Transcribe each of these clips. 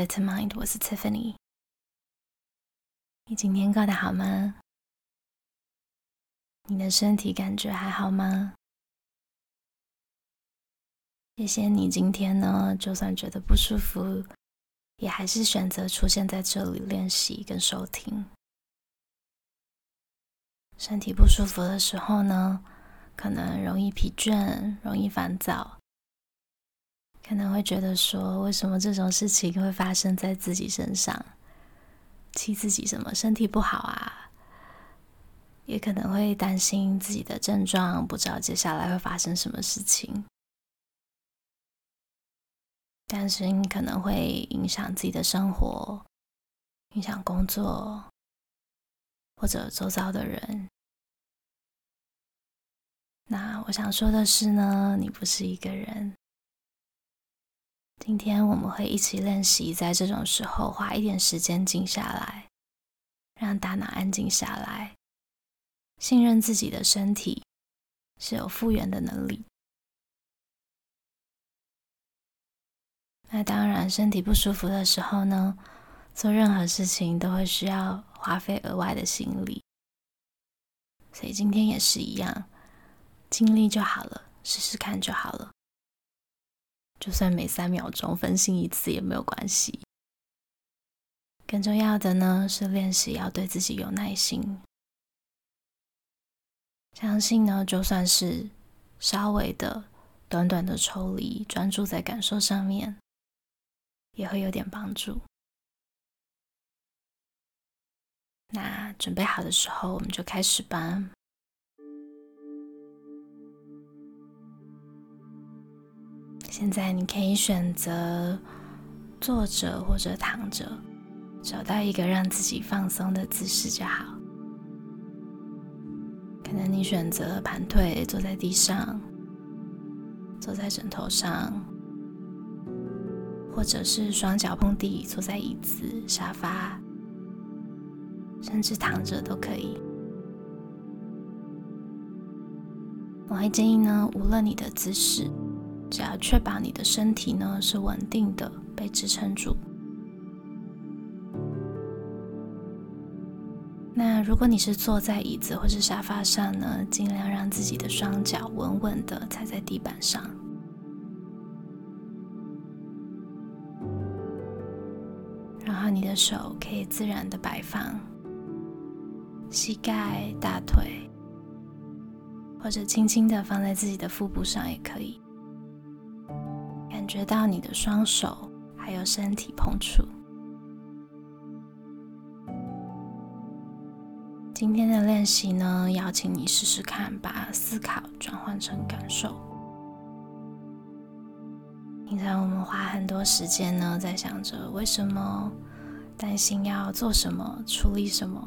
Pivot to Mind，我是 Tiffany。你今天过得好吗？你的身体感觉还好吗？谢谢你今天呢，就算觉得不舒服，也还是选择出现在这里练习跟收听。身体不舒服的时候呢，可能容易疲倦，容易烦躁。可能会觉得说，为什么这种事情会发生在自己身上？气自己什么身体不好啊？也可能会担心自己的症状，不知道接下来会发生什么事情。担心可能会影响自己的生活，影响工作，或者周遭的人。那我想说的是呢，你不是一个人。今天我们会一起练习，在这种时候花一点时间静下来，让大脑安静下来，信任自己的身体是有复原的能力。那当然，身体不舒服的时候呢，做任何事情都会需要花费额外的心力，所以今天也是一样，尽力就好了，试试看就好了。就算每三秒钟分心一次也没有关系。更重要的呢，是练习要对自己有耐心。相信呢，就算是稍微的、短短的抽离，专注在感受上面，也会有点帮助。那准备好的时候，我们就开始吧。现在你可以选择坐着或者躺着，找到一个让自己放松的姿势就好。可能你选择盘腿坐在地上，坐在枕头上，或者是双脚碰地坐在椅子、沙发，甚至躺着都可以。我会建议呢，无论你的姿势。只要确保你的身体呢是稳定的，被支撑住。那如果你是坐在椅子或是沙发上呢，尽量让自己的双脚稳稳的踩在地板上，然后你的手可以自然的摆放，膝盖、大腿，或者轻轻的放在自己的腹部上也可以。感觉到你的双手还有身体碰触。今天的练习呢，邀请你试试看，把思考转换成感受。平常我们花很多时间呢，在想着为什么，担心要做什么，处理什么。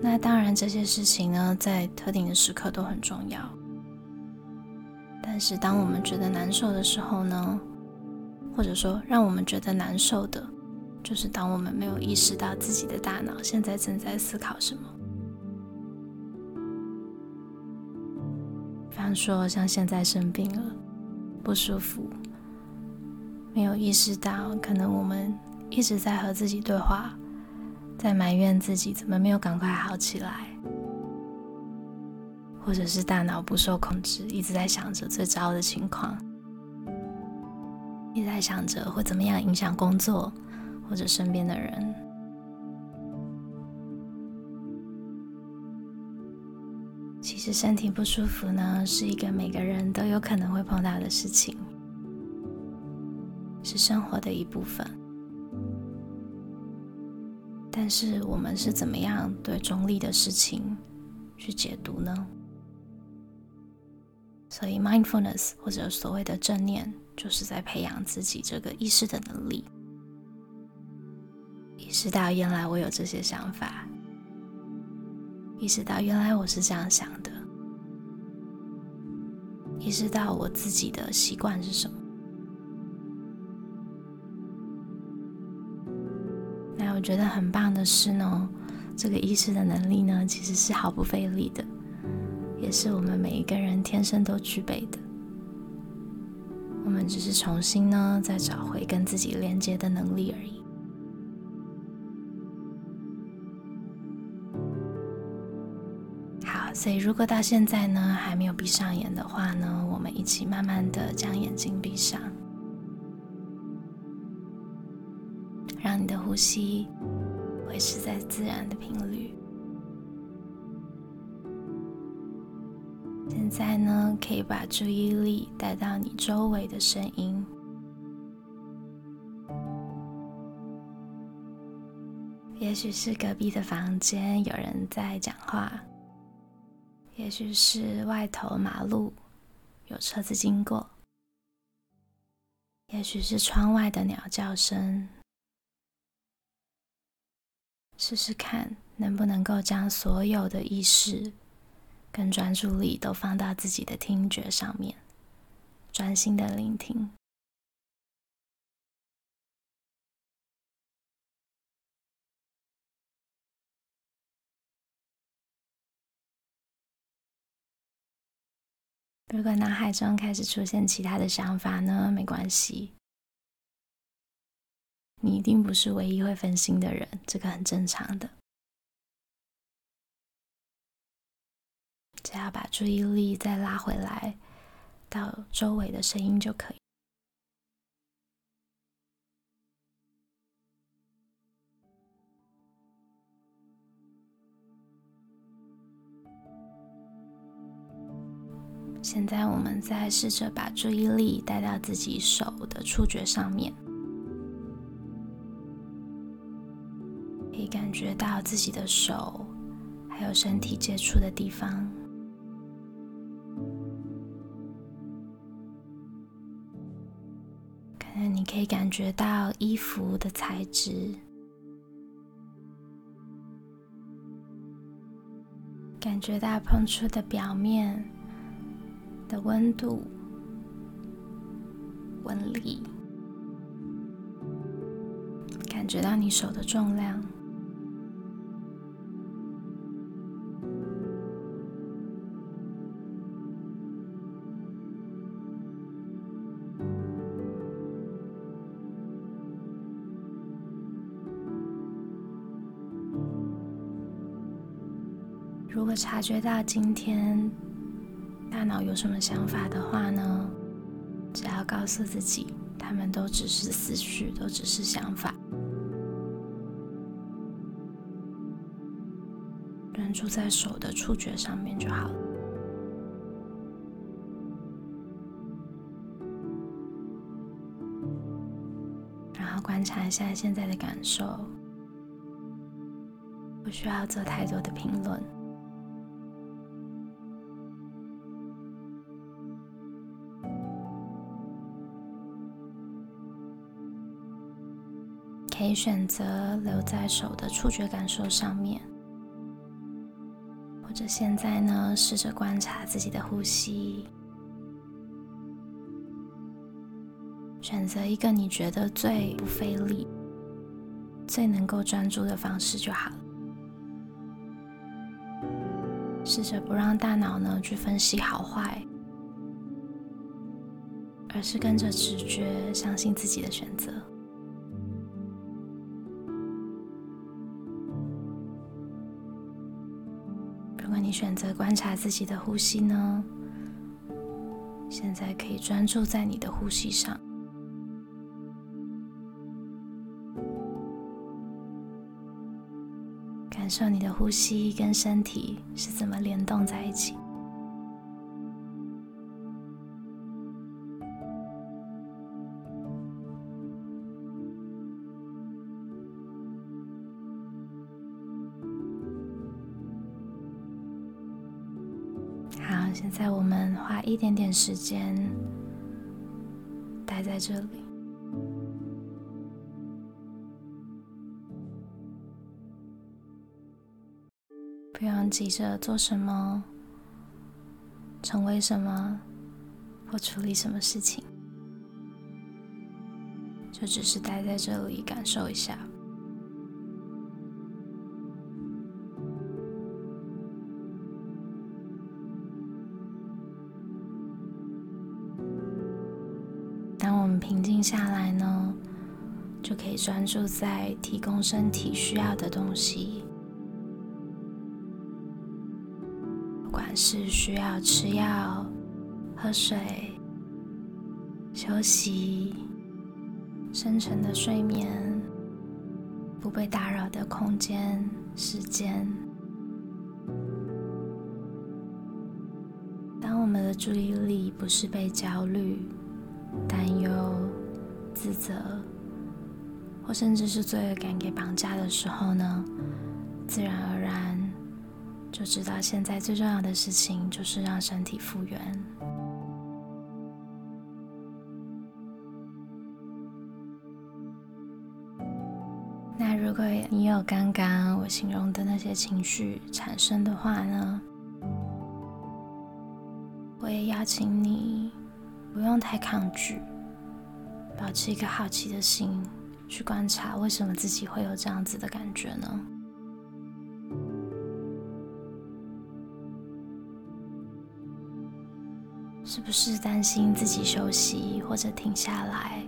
那当然，这些事情呢，在特定的时刻都很重要。但是，当我们觉得难受的时候呢，或者说让我们觉得难受的，就是当我们没有意识到自己的大脑现在正在思考什么。比方说，像现在生病了，不舒服，没有意识到，可能我们一直在和自己对话，在埋怨自己怎么没有赶快好起来。或者是大脑不受控制，一直在想着最糟的情况，一直在想着会怎么样影响工作或者身边的人。其实身体不舒服呢，是一个每个人都有可能会碰到的事情，是生活的一部分。但是我们是怎么样对中立的事情去解读呢？所以，mindfulness 或者所谓的正念，就是在培养自己这个意识的能力，意识到原来我有这些想法，意识到原来我是这样想的，意识到我自己的习惯是什么。那我觉得很棒的是呢，这个意识的能力呢，其实是毫不费力的。也是我们每一个人天生都具备的。我们只是重新呢，再找回跟自己连接的能力而已。好，所以如果到现在呢，还没有闭上眼的话呢，我们一起慢慢的将眼睛闭上，让你的呼吸维持在自然的频率。现在呢，可以把注意力带到你周围的声音，也许是隔壁的房间有人在讲话，也许是外头马路有车子经过，也许是窗外的鸟叫声。试试看，能不能够将所有的意识。跟专注力都放到自己的听觉上面，专心的聆听。如果脑海中开始出现其他的想法呢？没关系，你一定不是唯一会分心的人，这个很正常的。只要把注意力再拉回来，到周围的声音就可以。现在，我们再试着把注意力带到自己手的触觉上面，可以感觉到自己的手还有身体接触的地方。以感觉到衣服的材质，感觉到碰触的表面的温度、纹理，感觉到你手的重量。如果察觉到今天大脑有什么想法的话呢，只要告诉自己，他们都只是思绪，都只是想法，专注在手的触觉上面就好了。然后观察一下现在的感受，不需要做太多的评论。可以选择留在手的触觉感受上面，或者现在呢，试着观察自己的呼吸，选择一个你觉得最不费力、最能够专注的方式就好了。试着不让大脑呢去分析好坏，而是跟着直觉，相信自己的选择。如果你选择观察自己的呼吸呢？现在可以专注在你的呼吸上，感受你的呼吸跟身体是怎么联动在一起。现在我们花一点点时间待在这里，不用急着做什么、成为什么或处理什么事情，就只是待在这里感受一下。下来呢，就可以专注在提供身体需要的东西，不管是需要吃药、喝水、休息、深沉的睡眠、不被打扰的空间、时间。当我们的注意力不是被焦虑、担忧、自责，或甚至是罪恶感给绑架的时候呢，自然而然就知道现在最重要的事情就是让身体复原。那如果你有刚刚我形容的那些情绪产生的话呢，我也邀请你不用太抗拒，保持一个好奇的心。去观察为什么自己会有这样子的感觉呢？是不是担心自己休息或者停下来，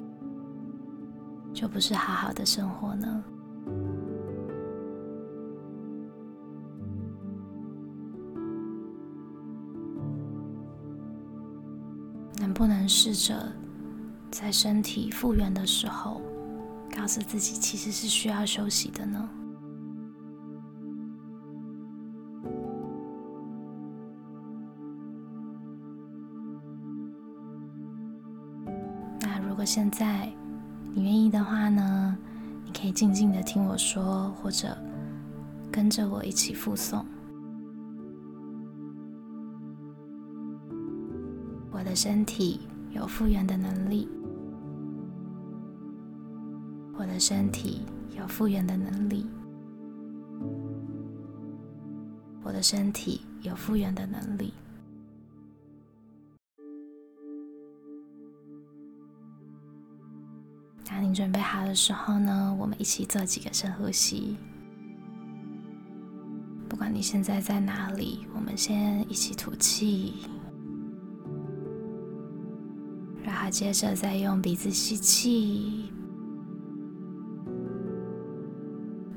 就不是好好的生活呢？能不能试着在身体复原的时候，告诉自己，其实是需要休息的呢。那如果现在你愿意的话呢，你可以静静的听我说，或者跟着我一起复诵。我的身体有复原的能力。我的身体有复原的能力，我的身体有复原的能力。当你准备好的时候呢，我们一起做几个深呼吸。不管你现在在哪里，我们先一起吐气，然后接着再用鼻子吸气。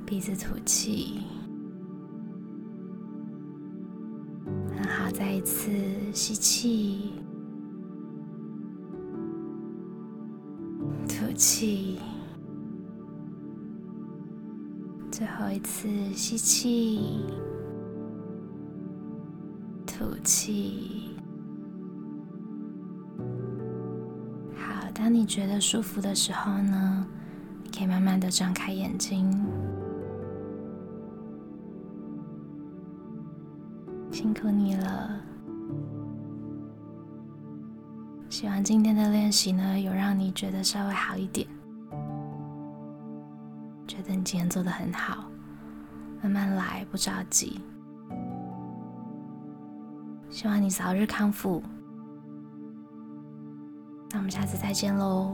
鼻子吐气，很好。再一次吸气，吐气，最后一次吸气，吐气。当你觉得舒服的时候呢，你可以慢慢的张开眼睛。辛苦你了，希望今天的练习呢，有让你觉得稍微好一点，觉得你今天做得很好，慢慢来，不着急。希望你早日康复，那我们下次再见喽。